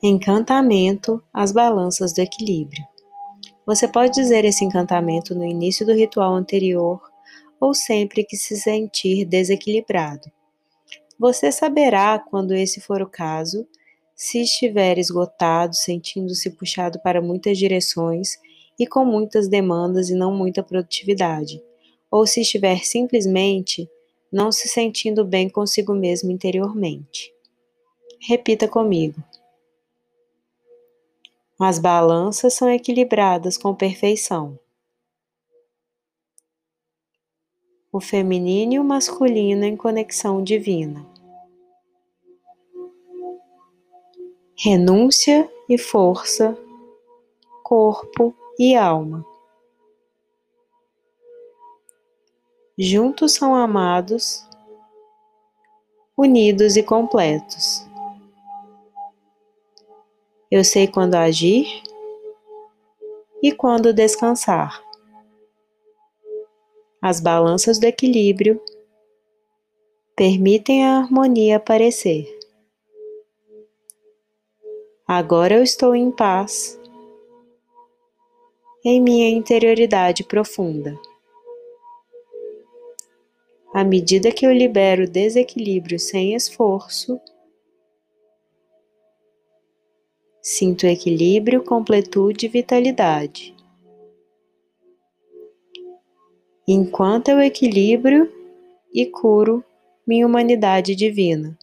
Encantamento às balanças do equilíbrio. Você pode dizer esse encantamento no início do ritual anterior ou sempre que se sentir desequilibrado. Você saberá quando esse for o caso, se estiver esgotado, sentindo-se puxado para muitas direções e com muitas demandas e não muita produtividade, ou se estiver simplesmente não se sentindo bem consigo mesmo interiormente. Repita comigo. As balanças são equilibradas com perfeição. O feminino e o masculino em conexão divina. Renúncia e força, corpo e alma. Juntos são amados, unidos e completos. Eu sei quando agir e quando descansar. As balanças do equilíbrio permitem a harmonia aparecer. Agora eu estou em paz em minha interioridade profunda. À medida que eu libero desequilíbrio sem esforço, Sinto equilíbrio, completude e vitalidade. Enquanto eu equilibro e curo minha humanidade divina.